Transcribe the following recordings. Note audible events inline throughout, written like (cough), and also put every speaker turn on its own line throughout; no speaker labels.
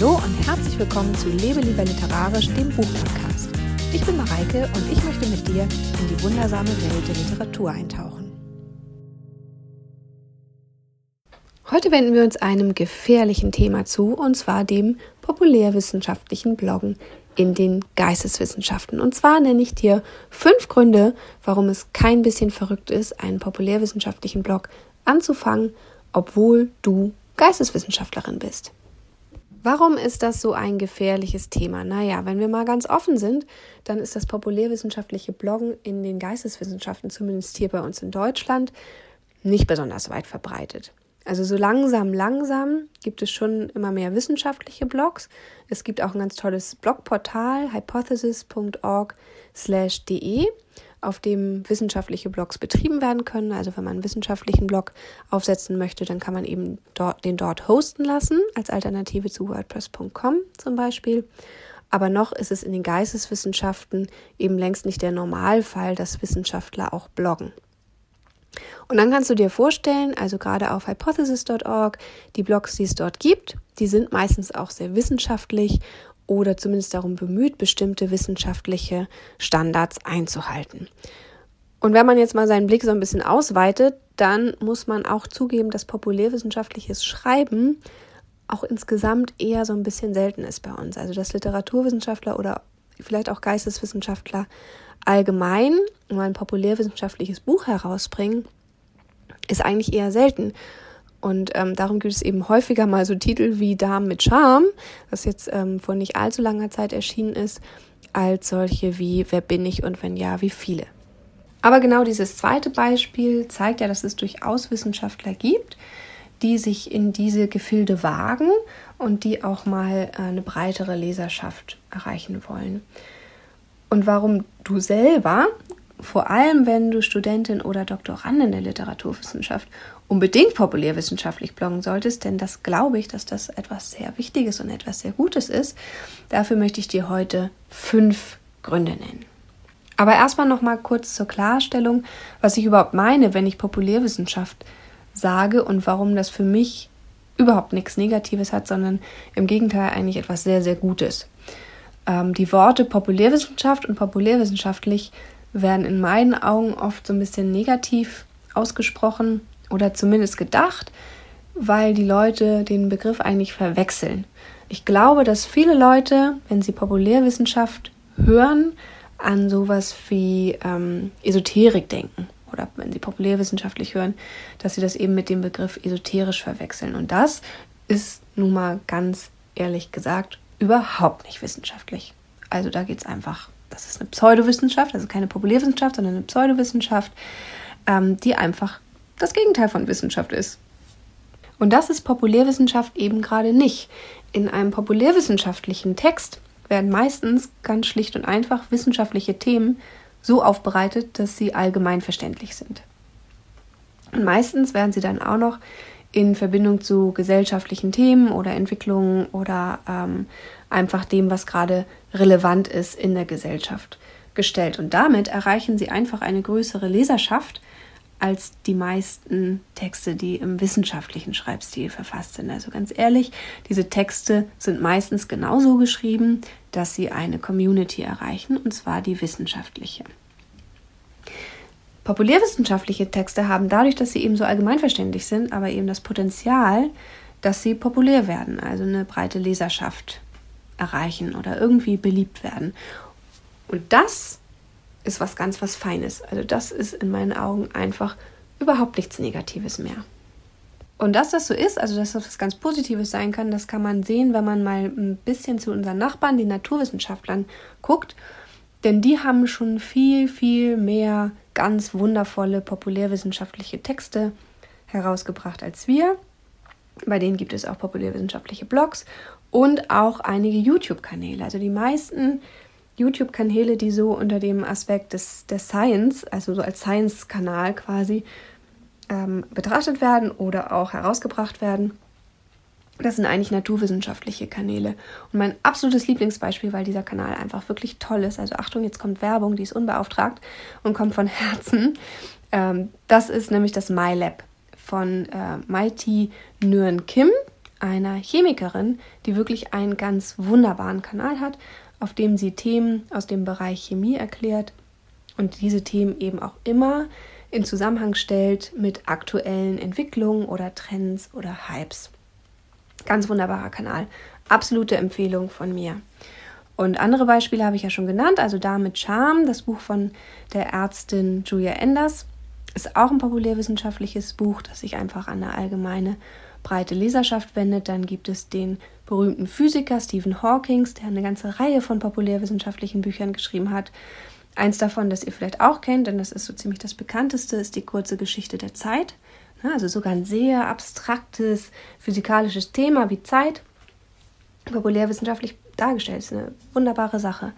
Hallo und herzlich willkommen zu Lebe lieber literarisch, dem Buchpodcast. Ich bin Mareike und ich möchte mit dir in die wundersame Welt der Literatur eintauchen. Heute wenden wir uns einem gefährlichen Thema zu, und zwar dem populärwissenschaftlichen Bloggen in den Geisteswissenschaften. Und zwar nenne ich dir fünf Gründe, warum es kein bisschen verrückt ist, einen populärwissenschaftlichen Blog anzufangen, obwohl du Geisteswissenschaftlerin bist. Warum ist das so ein gefährliches Thema? Naja, wenn wir mal ganz offen sind, dann ist das populärwissenschaftliche Bloggen in den Geisteswissenschaften, zumindest hier bei uns in Deutschland, nicht besonders weit verbreitet. Also so langsam, langsam gibt es schon immer mehr wissenschaftliche Blogs. Es gibt auch ein ganz tolles Blogportal, hypothesis.org/de auf dem wissenschaftliche Blogs betrieben werden können. Also wenn man einen wissenschaftlichen Blog aufsetzen möchte, dann kann man eben dort, den dort hosten lassen, als Alternative zu WordPress.com zum Beispiel. Aber noch ist es in den Geisteswissenschaften eben längst nicht der Normalfall, dass Wissenschaftler auch bloggen. Und dann kannst du dir vorstellen, also gerade auf hypothesis.org, die Blogs, die es dort gibt, die sind meistens auch sehr wissenschaftlich oder zumindest darum bemüht, bestimmte wissenschaftliche Standards einzuhalten. Und wenn man jetzt mal seinen Blick so ein bisschen ausweitet, dann muss man auch zugeben, dass populärwissenschaftliches Schreiben auch insgesamt eher so ein bisschen selten ist bei uns. Also dass Literaturwissenschaftler oder vielleicht auch Geisteswissenschaftler allgemein mal ein populärwissenschaftliches Buch herausbringen, ist eigentlich eher selten. Und ähm, darum gibt es eben häufiger mal so Titel wie Damen mit Charme, was jetzt ähm, vor nicht allzu langer Zeit erschienen ist, als solche wie Wer bin ich und wenn ja, wie viele. Aber genau dieses zweite Beispiel zeigt ja, dass es durchaus Wissenschaftler gibt, die sich in diese Gefilde wagen und die auch mal äh, eine breitere Leserschaft erreichen wollen. Und warum du selber, vor allem wenn du Studentin oder Doktorandin der Literaturwissenschaft unbedingt populärwissenschaftlich bloggen solltest, denn das glaube ich, dass das etwas sehr Wichtiges und etwas sehr Gutes ist. Dafür möchte ich dir heute fünf Gründe nennen. Aber erstmal noch mal kurz zur Klarstellung, was ich überhaupt meine, wenn ich Populärwissenschaft sage und warum das für mich überhaupt nichts Negatives hat, sondern im Gegenteil eigentlich etwas sehr, sehr Gutes. Ähm, die Worte Populärwissenschaft und populärwissenschaftlich werden in meinen Augen oft so ein bisschen negativ ausgesprochen oder zumindest gedacht, weil die Leute den Begriff eigentlich verwechseln. Ich glaube, dass viele Leute, wenn sie Populärwissenschaft hören, an sowas wie ähm, Esoterik denken. Oder wenn sie populärwissenschaftlich hören, dass sie das eben mit dem Begriff esoterisch verwechseln. Und das ist nun mal ganz ehrlich gesagt überhaupt nicht wissenschaftlich. Also da geht es einfach, das ist eine Pseudowissenschaft, also keine Populärwissenschaft, sondern eine Pseudowissenschaft, ähm, die einfach das Gegenteil von Wissenschaft ist. Und das ist Populärwissenschaft eben gerade nicht. In einem populärwissenschaftlichen Text werden meistens ganz schlicht und einfach wissenschaftliche Themen so aufbereitet, dass sie allgemein verständlich sind. Und meistens werden sie dann auch noch in Verbindung zu gesellschaftlichen Themen oder Entwicklungen oder ähm, einfach dem, was gerade relevant ist in der Gesellschaft gestellt. Und damit erreichen sie einfach eine größere Leserschaft, als die meisten Texte, die im wissenschaftlichen Schreibstil verfasst sind. Also ganz ehrlich, diese Texte sind meistens genauso geschrieben, dass sie eine Community erreichen, und zwar die wissenschaftliche. Populärwissenschaftliche Texte haben dadurch, dass sie eben so allgemeinverständlich sind, aber eben das Potenzial, dass sie populär werden, also eine breite Leserschaft erreichen oder irgendwie beliebt werden. Und das ist was ganz was Feines. Also das ist in meinen Augen einfach überhaupt nichts Negatives mehr. Und dass das so ist, also dass das was ganz Positives sein kann, das kann man sehen, wenn man mal ein bisschen zu unseren Nachbarn, den Naturwissenschaftlern, guckt. Denn die haben schon viel, viel mehr ganz wundervolle populärwissenschaftliche Texte herausgebracht als wir. Bei denen gibt es auch populärwissenschaftliche Blogs und auch einige YouTube-Kanäle. Also die meisten YouTube-Kanäle, die so unter dem Aspekt des, der Science, also so als Science-Kanal quasi, ähm, betrachtet werden oder auch herausgebracht werden. Das sind eigentlich naturwissenschaftliche Kanäle. Und mein absolutes Lieblingsbeispiel, weil dieser Kanal einfach wirklich toll ist, also Achtung, jetzt kommt Werbung, die ist unbeauftragt und kommt von (laughs) Herzen. Ähm, das ist nämlich das MyLab von äh, Mighty Nguyen Kim. Einer Chemikerin, die wirklich einen ganz wunderbaren Kanal hat, auf dem sie Themen aus dem Bereich Chemie erklärt und diese Themen eben auch immer in Zusammenhang stellt mit aktuellen Entwicklungen oder Trends oder Hypes. Ganz wunderbarer Kanal. Absolute Empfehlung von mir. Und andere Beispiele habe ich ja schon genannt, also da mit Charme, das Buch von der Ärztin Julia Enders, ist auch ein populärwissenschaftliches Buch, das sich einfach an eine allgemeine breite Leserschaft wendet. Dann gibt es den berühmten Physiker Stephen Hawking, der eine ganze Reihe von populärwissenschaftlichen Büchern geschrieben hat. Eins davon, das ihr vielleicht auch kennt, denn das ist so ziemlich das bekannteste, ist die kurze Geschichte der Zeit. Also sogar ein sehr abstraktes physikalisches Thema wie Zeit. Populärwissenschaftlich dargestellt ist eine wunderbare Sache.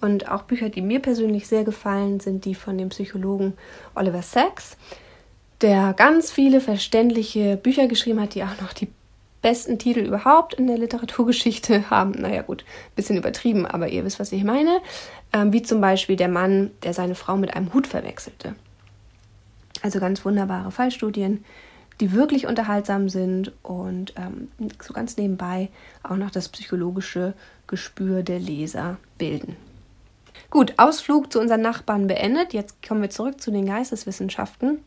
Und auch Bücher, die mir persönlich sehr gefallen, sind die von dem Psychologen Oliver Sacks, der ganz viele verständliche Bücher geschrieben hat, die auch noch die besten Titel überhaupt in der Literaturgeschichte (laughs) haben. Naja, gut, ein bisschen übertrieben, aber ihr wisst, was ich meine. Ähm, wie zum Beispiel der Mann, der seine Frau mit einem Hut verwechselte. Also ganz wunderbare Fallstudien, die wirklich unterhaltsam sind und ähm, so ganz nebenbei auch noch das psychologische Gespür der Leser bilden. Gut, Ausflug zu unseren Nachbarn beendet. Jetzt kommen wir zurück zu den Geisteswissenschaften.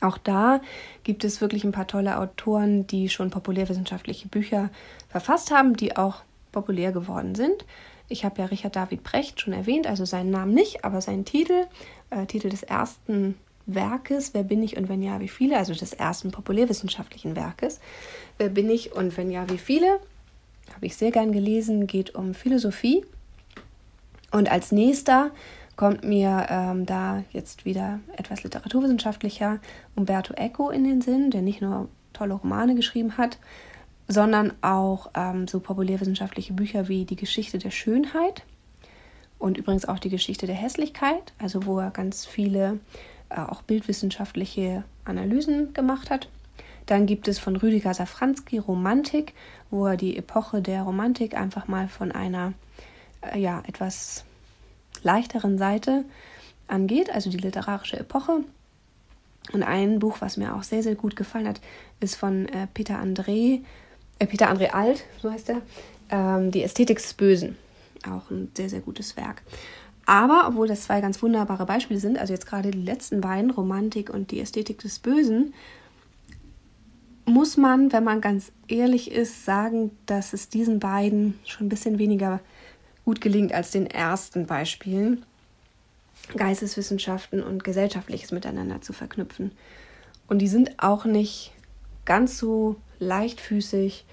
Auch da gibt es wirklich ein paar tolle Autoren, die schon populärwissenschaftliche Bücher verfasst haben, die auch populär geworden sind. Ich habe ja Richard David Brecht schon erwähnt, also seinen Namen nicht, aber seinen Titel, äh, Titel des ersten Werkes, Wer bin ich und wenn ja, wie viele, also des ersten populärwissenschaftlichen Werkes, Wer bin ich und wenn ja, wie viele, habe ich sehr gern gelesen, geht um Philosophie. Und als nächster kommt mir ähm, da jetzt wieder etwas literaturwissenschaftlicher Umberto Eco in den Sinn, der nicht nur tolle Romane geschrieben hat, sondern auch ähm, so populärwissenschaftliche Bücher wie Die Geschichte der Schönheit und übrigens auch die Geschichte der Hässlichkeit, also wo er ganz viele äh, auch bildwissenschaftliche Analysen gemacht hat. Dann gibt es von Rüdiger Safranski Romantik, wo er die Epoche der Romantik einfach mal von einer äh, ja, etwas leichteren Seite angeht, also die literarische Epoche. Und ein Buch, was mir auch sehr, sehr gut gefallen hat, ist von äh, Peter André, äh, Peter André Alt, so heißt er, ähm, Die Ästhetik des Bösen. Auch ein sehr, sehr gutes Werk. Aber, obwohl das zwei ganz wunderbare Beispiele sind, also jetzt gerade die letzten beiden, Romantik und die Ästhetik des Bösen, muss man, wenn man ganz ehrlich ist, sagen, dass es diesen beiden schon ein bisschen weniger gut gelingt als den ersten Beispielen, Geisteswissenschaften und Gesellschaftliches miteinander zu verknüpfen. Und die sind auch nicht ganz so leichtfüßig,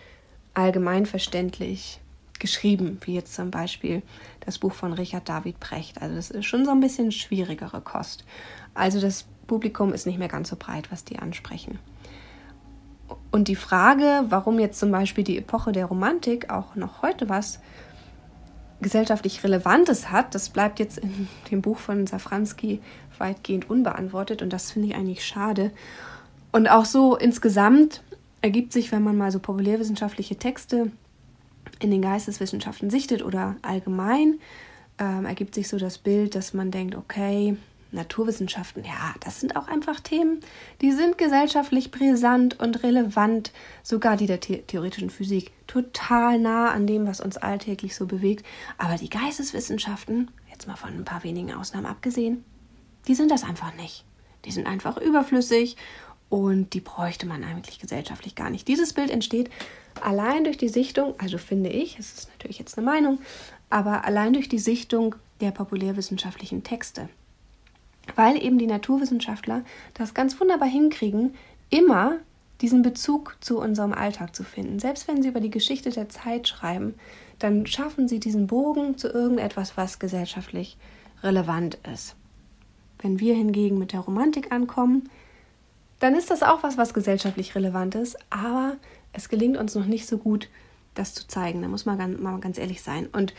allgemeinverständlich geschrieben, wie jetzt zum Beispiel das Buch von Richard David Brecht. Also das ist schon so ein bisschen schwierigere Kost. Also das Publikum ist nicht mehr ganz so breit, was die ansprechen. Und die Frage, warum jetzt zum Beispiel die Epoche der Romantik auch noch heute was gesellschaftlich Relevantes hat, das bleibt jetzt in dem Buch von Safranski weitgehend unbeantwortet und das finde ich eigentlich schade. Und auch so insgesamt ergibt sich, wenn man mal so populärwissenschaftliche Texte in den Geisteswissenschaften sichtet oder allgemein, ähm, ergibt sich so das Bild, dass man denkt, okay, Naturwissenschaften, ja, das sind auch einfach Themen, die sind gesellschaftlich brisant und relevant, sogar die der the theoretischen Physik, total nah an dem, was uns alltäglich so bewegt. Aber die Geisteswissenschaften, jetzt mal von ein paar wenigen Ausnahmen abgesehen, die sind das einfach nicht. Die sind einfach überflüssig und die bräuchte man eigentlich gesellschaftlich gar nicht. Dieses Bild entsteht allein durch die Sichtung, also finde ich, es ist natürlich jetzt eine Meinung, aber allein durch die Sichtung der populärwissenschaftlichen Texte weil eben die Naturwissenschaftler das ganz wunderbar hinkriegen, immer diesen Bezug zu unserem Alltag zu finden. Selbst wenn sie über die Geschichte der Zeit schreiben, dann schaffen sie diesen Bogen zu irgendetwas, was gesellschaftlich relevant ist. Wenn wir hingegen mit der Romantik ankommen, dann ist das auch was, was gesellschaftlich relevant ist, aber es gelingt uns noch nicht so gut, das zu zeigen. Da muss man mal ganz ehrlich sein. Und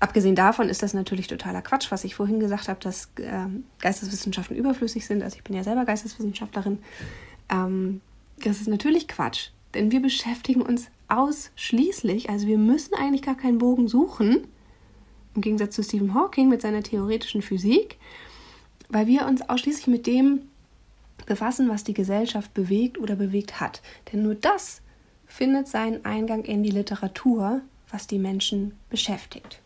Abgesehen davon ist das natürlich totaler Quatsch, was ich vorhin gesagt habe, dass äh, Geisteswissenschaften überflüssig sind. Also ich bin ja selber Geisteswissenschaftlerin. Ähm, das ist natürlich Quatsch, denn wir beschäftigen uns ausschließlich, also wir müssen eigentlich gar keinen Bogen suchen, im Gegensatz zu Stephen Hawking mit seiner theoretischen Physik, weil wir uns ausschließlich mit dem befassen, was die Gesellschaft bewegt oder bewegt hat. Denn nur das findet seinen Eingang in die Literatur, was die Menschen beschäftigt.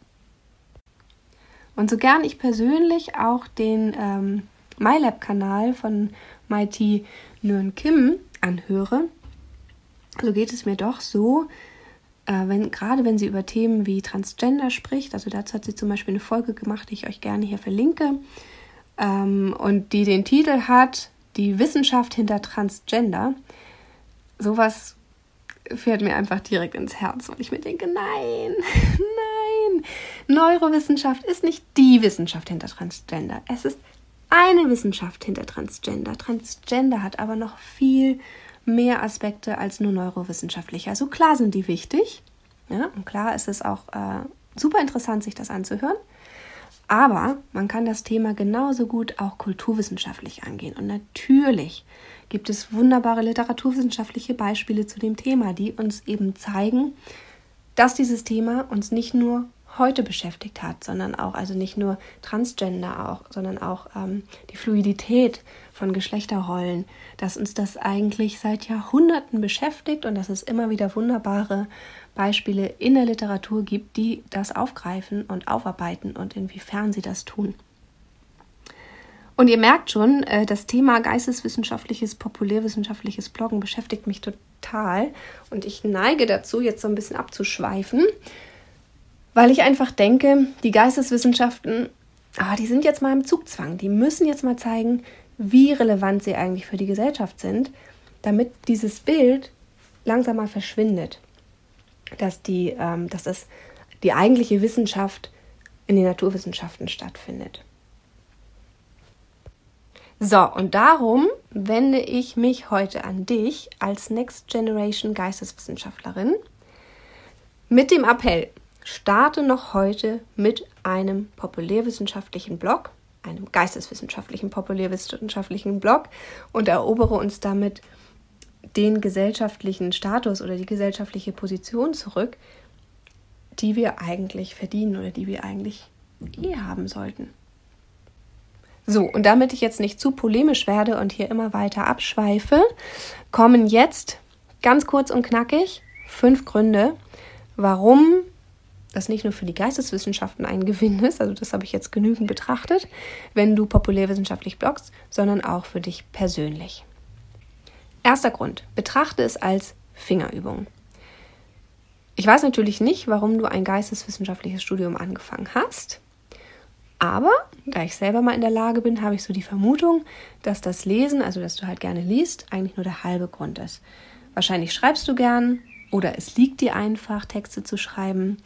Und so gern ich persönlich auch den ähm, MyLab-Kanal von MIT Nguyen Kim anhöre, so geht es mir doch so, äh, wenn, gerade wenn sie über Themen wie Transgender spricht, also dazu hat sie zum Beispiel eine Folge gemacht, die ich euch gerne hier verlinke, ähm, und die den Titel hat, die Wissenschaft hinter Transgender. Sowas fährt mir einfach direkt ins Herz und ich mir denke, nein, (laughs) nein, Neurowissenschaft ist nicht die Wissenschaft hinter Transgender. Es ist eine Wissenschaft hinter Transgender. Transgender hat aber noch viel mehr Aspekte als nur neurowissenschaftliche. Also klar sind die wichtig. Ja, und klar ist es auch äh, super interessant, sich das anzuhören. Aber man kann das Thema genauso gut auch kulturwissenschaftlich angehen. Und natürlich gibt es wunderbare literaturwissenschaftliche Beispiele zu dem Thema, die uns eben zeigen, dass dieses Thema uns nicht nur heute beschäftigt hat, sondern auch, also nicht nur Transgender auch, sondern auch ähm, die Fluidität von Geschlechterrollen, dass uns das eigentlich seit Jahrhunderten beschäftigt und dass es immer wieder wunderbare Beispiele in der Literatur gibt, die das aufgreifen und aufarbeiten und inwiefern sie das tun. Und ihr merkt schon, äh, das Thema geisteswissenschaftliches, populärwissenschaftliches Bloggen beschäftigt mich total und ich neige dazu, jetzt so ein bisschen abzuschweifen weil ich einfach denke, die Geisteswissenschaften, ah, die sind jetzt mal im Zugzwang. Die müssen jetzt mal zeigen, wie relevant sie eigentlich für die Gesellschaft sind, damit dieses Bild langsam mal verschwindet, dass, die, ähm, dass das, die eigentliche Wissenschaft in den Naturwissenschaften stattfindet. So, und darum wende ich mich heute an dich als Next Generation Geisteswissenschaftlerin mit dem Appell, Starte noch heute mit einem populärwissenschaftlichen Blog, einem geisteswissenschaftlichen populärwissenschaftlichen Blog und erobere uns damit den gesellschaftlichen Status oder die gesellschaftliche Position zurück, die wir eigentlich verdienen oder die wir eigentlich eh haben sollten. So, und damit ich jetzt nicht zu polemisch werde und hier immer weiter abschweife, kommen jetzt ganz kurz und knackig fünf Gründe, warum das nicht nur für die Geisteswissenschaften ein Gewinn ist, also das habe ich jetzt genügend betrachtet, wenn du populärwissenschaftlich bloggst, sondern auch für dich persönlich. Erster Grund, betrachte es als Fingerübung. Ich weiß natürlich nicht, warum du ein geisteswissenschaftliches Studium angefangen hast, aber da ich selber mal in der Lage bin, habe ich so die Vermutung, dass das Lesen, also dass du halt gerne liest, eigentlich nur der halbe Grund ist. Wahrscheinlich schreibst du gern oder es liegt dir einfach, Texte zu schreiben.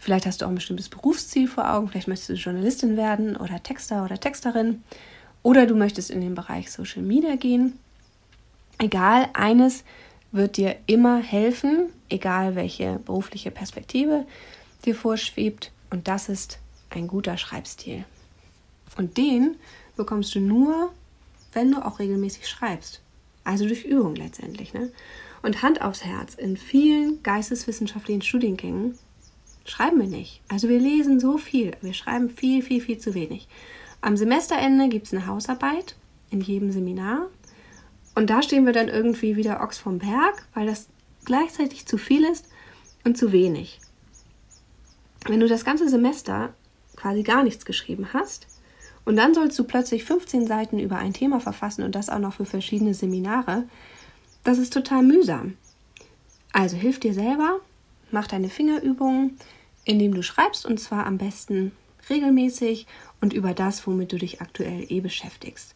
Vielleicht hast du auch ein bestimmtes Berufsziel vor Augen, vielleicht möchtest du Journalistin werden oder Texter oder Texterin oder du möchtest in den Bereich Social Media gehen. Egal, eines wird dir immer helfen, egal welche berufliche Perspektive dir vorschwebt und das ist ein guter Schreibstil. Und den bekommst du nur, wenn du auch regelmäßig schreibst. Also durch Übung letztendlich. Ne? Und Hand aufs Herz, in vielen geisteswissenschaftlichen Studiengängen schreiben wir nicht. Also wir lesen so viel, wir schreiben viel, viel, viel zu wenig. Am Semesterende gibt es eine Hausarbeit in jedem Seminar und da stehen wir dann irgendwie wieder Ochs vom Berg, weil das gleichzeitig zu viel ist und zu wenig. Wenn du das ganze Semester quasi gar nichts geschrieben hast und dann sollst du plötzlich 15 Seiten über ein Thema verfassen und das auch noch für verschiedene Seminare, das ist total mühsam. Also hilf dir selber, mach deine Fingerübungen, indem du schreibst und zwar am besten regelmäßig und über das, womit du dich aktuell eh beschäftigst.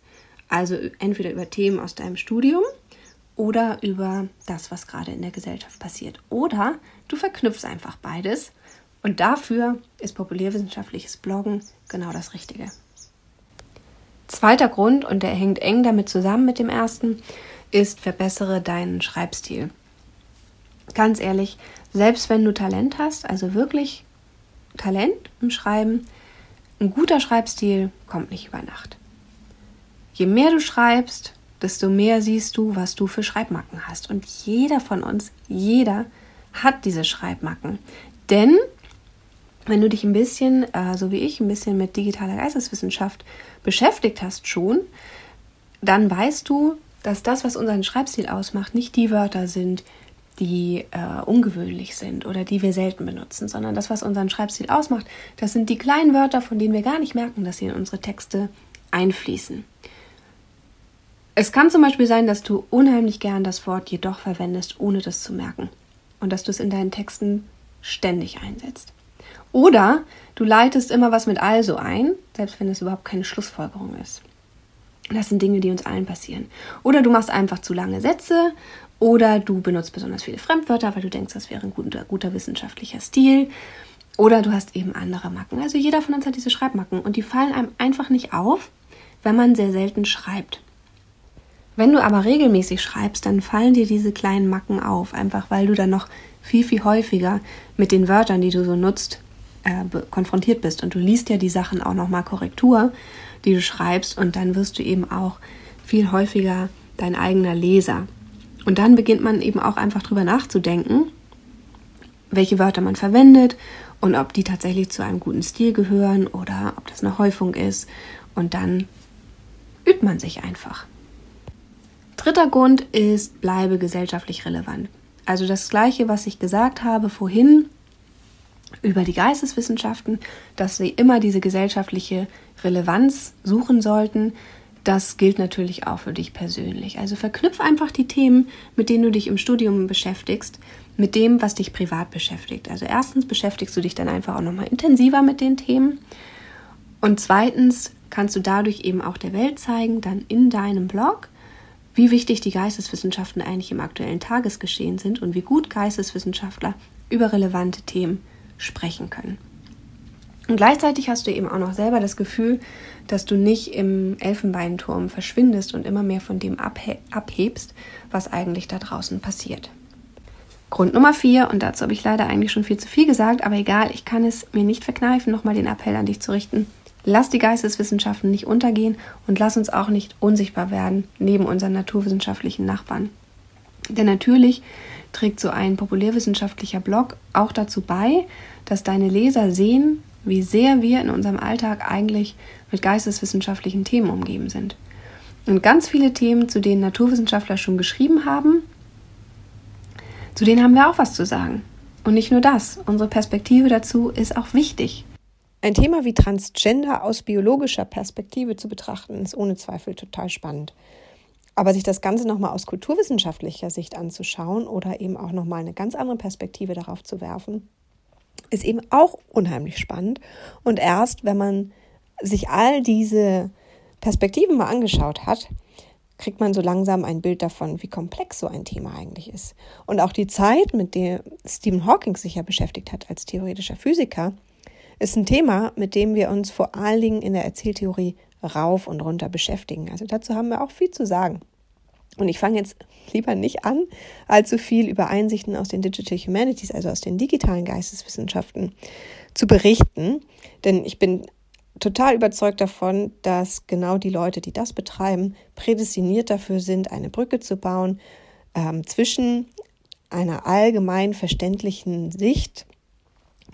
Also entweder über Themen aus deinem Studium oder über das, was gerade in der Gesellschaft passiert. Oder du verknüpfst einfach beides und dafür ist populärwissenschaftliches Bloggen genau das Richtige. Zweiter Grund, und der hängt eng damit zusammen mit dem ersten, ist, verbessere deinen Schreibstil. Ganz ehrlich, selbst wenn du Talent hast, also wirklich Talent im Schreiben, ein guter Schreibstil kommt nicht über Nacht. Je mehr du schreibst, desto mehr siehst du, was du für Schreibmacken hast. Und jeder von uns, jeder hat diese Schreibmacken. Denn wenn du dich ein bisschen, äh, so wie ich, ein bisschen mit digitaler Geisteswissenschaft beschäftigt hast schon, dann weißt du, dass das, was unseren Schreibstil ausmacht, nicht die Wörter sind, die äh, ungewöhnlich sind oder die wir selten benutzen, sondern das, was unseren Schreibstil ausmacht, das sind die kleinen Wörter, von denen wir gar nicht merken, dass sie in unsere Texte einfließen. Es kann zum Beispiel sein, dass du unheimlich gern das Wort jedoch verwendest, ohne das zu merken. Und dass du es in deinen Texten ständig einsetzt. Oder du leitest immer was mit also ein, selbst wenn es überhaupt keine Schlussfolgerung ist. Das sind Dinge, die uns allen passieren. Oder du machst einfach zu lange Sätze oder du benutzt besonders viele Fremdwörter, weil du denkst, das wäre ein guter, guter wissenschaftlicher Stil. Oder du hast eben andere Macken. Also jeder von uns hat diese Schreibmacken und die fallen einem einfach nicht auf, wenn man sehr selten schreibt. Wenn du aber regelmäßig schreibst, dann fallen dir diese kleinen Macken auf, einfach weil du dann noch viel, viel häufiger mit den Wörtern, die du so nutzt, äh, konfrontiert bist. Und du liest ja die Sachen auch nochmal Korrektur, die du schreibst, und dann wirst du eben auch viel häufiger dein eigener Leser. Und dann beginnt man eben auch einfach drüber nachzudenken, welche Wörter man verwendet und ob die tatsächlich zu einem guten Stil gehören oder ob das eine Häufung ist. Und dann übt man sich einfach. Dritter Grund ist, bleibe gesellschaftlich relevant. Also das gleiche, was ich gesagt habe vorhin über die Geisteswissenschaften, dass sie immer diese gesellschaftliche Relevanz suchen sollten, das gilt natürlich auch für dich persönlich. Also verknüpf einfach die Themen, mit denen du dich im Studium beschäftigst, mit dem, was dich privat beschäftigt. Also erstens beschäftigst du dich dann einfach auch nochmal intensiver mit den Themen. Und zweitens kannst du dadurch eben auch der Welt zeigen, dann in deinem Blog, wie wichtig die Geisteswissenschaften eigentlich im aktuellen Tagesgeschehen sind und wie gut Geisteswissenschaftler über relevante Themen sprechen können. Und gleichzeitig hast du eben auch noch selber das Gefühl, dass du nicht im Elfenbeinturm verschwindest und immer mehr von dem abhe abhebst, was eigentlich da draußen passiert. Grund Nummer vier, und dazu habe ich leider eigentlich schon viel zu viel gesagt, aber egal, ich kann es mir nicht verkneifen, nochmal den Appell an dich zu richten. Lass die Geisteswissenschaften nicht untergehen und lass uns auch nicht unsichtbar werden neben unseren naturwissenschaftlichen Nachbarn. Denn natürlich trägt so ein populärwissenschaftlicher Blog auch dazu bei, dass deine Leser sehen, wie sehr wir in unserem Alltag eigentlich mit geisteswissenschaftlichen Themen umgeben sind. Und ganz viele Themen, zu denen Naturwissenschaftler schon geschrieben haben, zu denen haben wir auch was zu sagen. Und nicht nur das, unsere Perspektive dazu ist auch wichtig. Ein Thema wie Transgender aus biologischer Perspektive zu betrachten, ist ohne Zweifel total spannend. Aber sich das Ganze nochmal aus kulturwissenschaftlicher Sicht anzuschauen oder eben auch nochmal eine ganz andere Perspektive darauf zu werfen, ist eben auch unheimlich spannend. Und erst, wenn man sich all diese Perspektiven mal angeschaut hat, kriegt man so langsam ein Bild davon, wie komplex so ein Thema eigentlich ist. Und auch die Zeit, mit der Stephen Hawking sich ja beschäftigt hat als theoretischer Physiker, ist ein Thema, mit dem wir uns vor allen Dingen in der Erzähltheorie rauf und runter beschäftigen. Also dazu haben wir auch viel zu sagen. Und ich fange jetzt lieber nicht an, allzu viel über Einsichten aus den Digital Humanities, also aus den digitalen Geisteswissenschaften, zu berichten. Denn ich bin total überzeugt davon, dass genau die Leute, die das betreiben, prädestiniert dafür sind, eine Brücke zu bauen ähm, zwischen einer allgemein verständlichen Sicht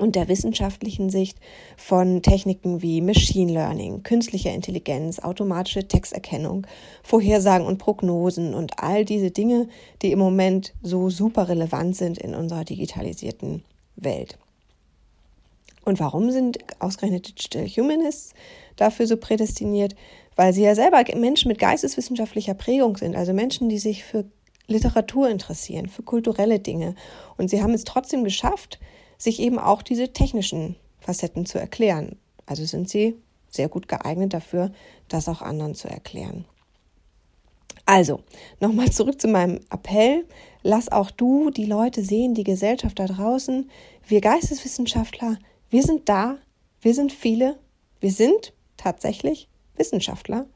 und der wissenschaftlichen Sicht von Techniken wie Machine Learning, künstlicher Intelligenz, automatische Texterkennung, Vorhersagen und Prognosen und all diese Dinge, die im Moment so super relevant sind in unserer digitalisierten Welt. Und warum sind ausgerechnet Digital Humanists dafür so prädestiniert? Weil sie ja selber Menschen mit geisteswissenschaftlicher Prägung sind, also Menschen, die sich für Literatur interessieren, für kulturelle Dinge. Und sie haben es trotzdem geschafft, sich eben auch diese technischen Facetten zu erklären. Also sind sie sehr gut geeignet dafür, das auch anderen zu erklären. Also, nochmal zurück zu meinem Appell. Lass auch du die Leute sehen, die Gesellschaft da draußen. Wir Geisteswissenschaftler, wir sind da, wir sind viele, wir sind tatsächlich Wissenschaftler.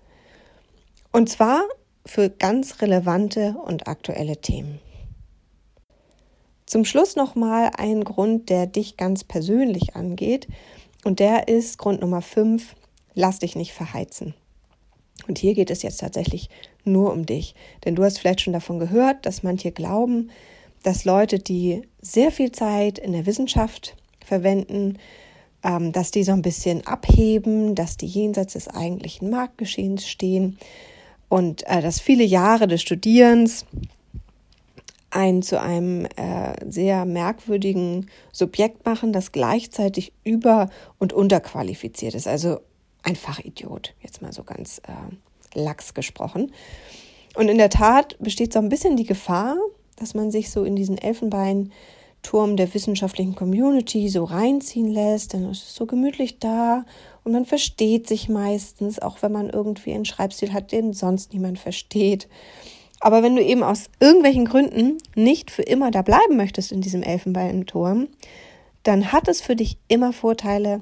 Und zwar für ganz relevante und aktuelle Themen. Zum Schluss nochmal ein Grund, der dich ganz persönlich angeht. Und der ist Grund Nummer 5, lass dich nicht verheizen. Und hier geht es jetzt tatsächlich nur um dich. Denn du hast vielleicht schon davon gehört, dass manche glauben, dass Leute, die sehr viel Zeit in der Wissenschaft verwenden, ähm, dass die so ein bisschen abheben, dass die jenseits des eigentlichen Marktgeschehens stehen und äh, dass viele Jahre des Studierens einen zu einem äh, sehr merkwürdigen Subjekt machen, das gleichzeitig über- und unterqualifiziert ist. Also ein Fachidiot, jetzt mal so ganz äh, lax gesprochen. Und in der Tat besteht so ein bisschen die Gefahr, dass man sich so in diesen Elfenbeinturm der wissenschaftlichen Community so reinziehen lässt. Dann ist es so gemütlich da und man versteht sich meistens, auch wenn man irgendwie einen Schreibstil hat, den sonst niemand versteht. Aber wenn du eben aus irgendwelchen Gründen nicht für immer da bleiben möchtest in diesem Elfenbeinturm, dann hat es für dich immer Vorteile,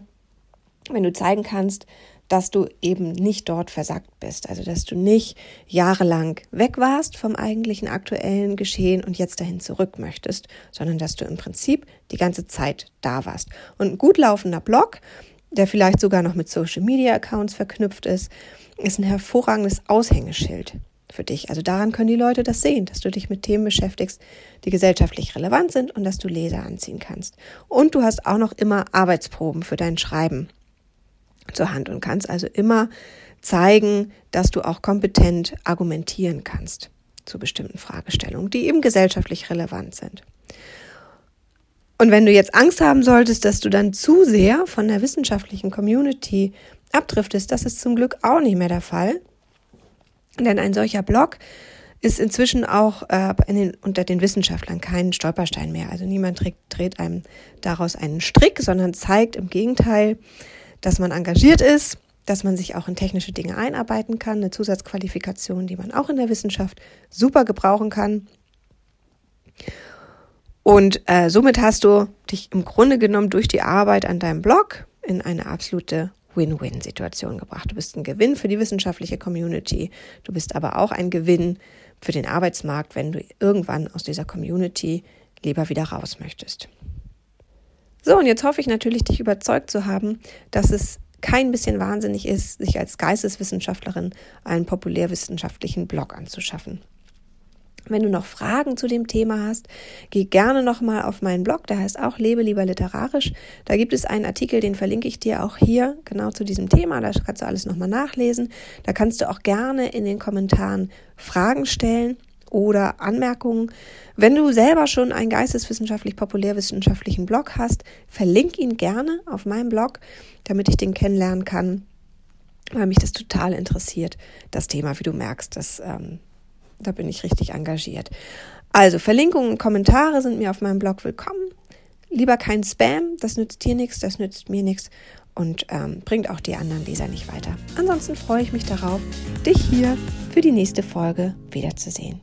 wenn du zeigen kannst, dass du eben nicht dort versagt bist. Also, dass du nicht jahrelang weg warst vom eigentlichen aktuellen Geschehen und jetzt dahin zurück möchtest, sondern dass du im Prinzip die ganze Zeit da warst. Und ein gut laufender Blog, der vielleicht sogar noch mit Social Media Accounts verknüpft ist, ist ein hervorragendes Aushängeschild für dich. Also daran können die Leute das sehen, dass du dich mit Themen beschäftigst, die gesellschaftlich relevant sind und dass du Leser anziehen kannst. Und du hast auch noch immer Arbeitsproben für dein Schreiben zur Hand und kannst also immer zeigen, dass du auch kompetent argumentieren kannst zu bestimmten Fragestellungen, die eben gesellschaftlich relevant sind. Und wenn du jetzt Angst haben solltest, dass du dann zu sehr von der wissenschaftlichen Community abdriftest, das ist zum Glück auch nicht mehr der Fall. Denn ein solcher Blog ist inzwischen auch äh, den, unter den Wissenschaftlern kein Stolperstein mehr. Also niemand dreht, dreht einem daraus einen Strick, sondern zeigt im Gegenteil, dass man engagiert ist, dass man sich auch in technische Dinge einarbeiten kann, eine Zusatzqualifikation, die man auch in der Wissenschaft super gebrauchen kann. Und äh, somit hast du dich im Grunde genommen durch die Arbeit an deinem Blog in eine absolute Win-Win-Situation gebracht. Du bist ein Gewinn für die wissenschaftliche Community, du bist aber auch ein Gewinn für den Arbeitsmarkt, wenn du irgendwann aus dieser Community lieber wieder raus möchtest. So, und jetzt hoffe ich natürlich, dich überzeugt zu haben, dass es kein bisschen wahnsinnig ist, sich als Geisteswissenschaftlerin einen populärwissenschaftlichen Blog anzuschaffen. Wenn du noch Fragen zu dem Thema hast, geh gerne nochmal auf meinen Blog, der heißt auch Lebe lieber literarisch. Da gibt es einen Artikel, den verlinke ich dir auch hier genau zu diesem Thema. Da kannst du alles nochmal nachlesen. Da kannst du auch gerne in den Kommentaren Fragen stellen oder Anmerkungen. Wenn du selber schon einen geisteswissenschaftlich populärwissenschaftlichen Blog hast, verlink ihn gerne auf meinem Blog, damit ich den kennenlernen kann, weil mich das total interessiert, das Thema, wie du merkst, das, ähm, da bin ich richtig engagiert. Also Verlinkungen und Kommentare sind mir auf meinem Blog willkommen. Lieber kein Spam, das nützt dir nichts, das nützt mir nichts und ähm, bringt auch die anderen Leser nicht weiter. Ansonsten freue ich mich darauf, dich hier für die nächste Folge wiederzusehen.